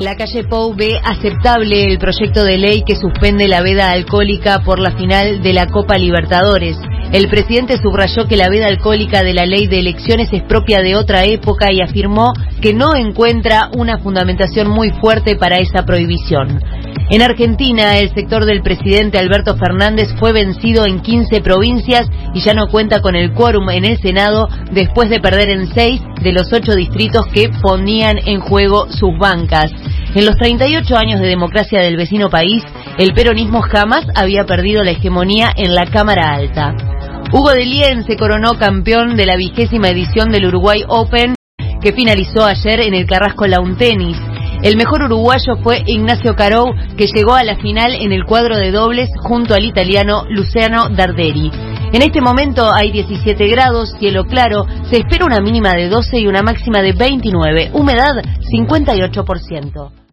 La calle Pou ve aceptable el proyecto de ley que suspende la veda alcohólica por la final de la Copa Libertadores. El presidente subrayó que la veda alcohólica de la ley de elecciones es propia de otra época y afirmó que no encuentra una fundamentación muy fuerte para esa prohibición. En Argentina, el sector del presidente Alberto Fernández fue vencido en 15 provincias y ya no cuenta con el quórum en el Senado después de perder en seis de los ocho distritos que ponían en juego sus bancas. En los 38 años de democracia del vecino país, el peronismo jamás había perdido la hegemonía en la Cámara Alta. Hugo de Lien se coronó campeón de la vigésima edición del Uruguay Open que finalizó ayer en el Carrasco Lawn Tennis. El mejor uruguayo fue Ignacio Carou, que llegó a la final en el cuadro de dobles junto al italiano Luciano Darderi. En este momento hay 17 grados, cielo claro, se espera una mínima de 12 y una máxima de 29, humedad 58%.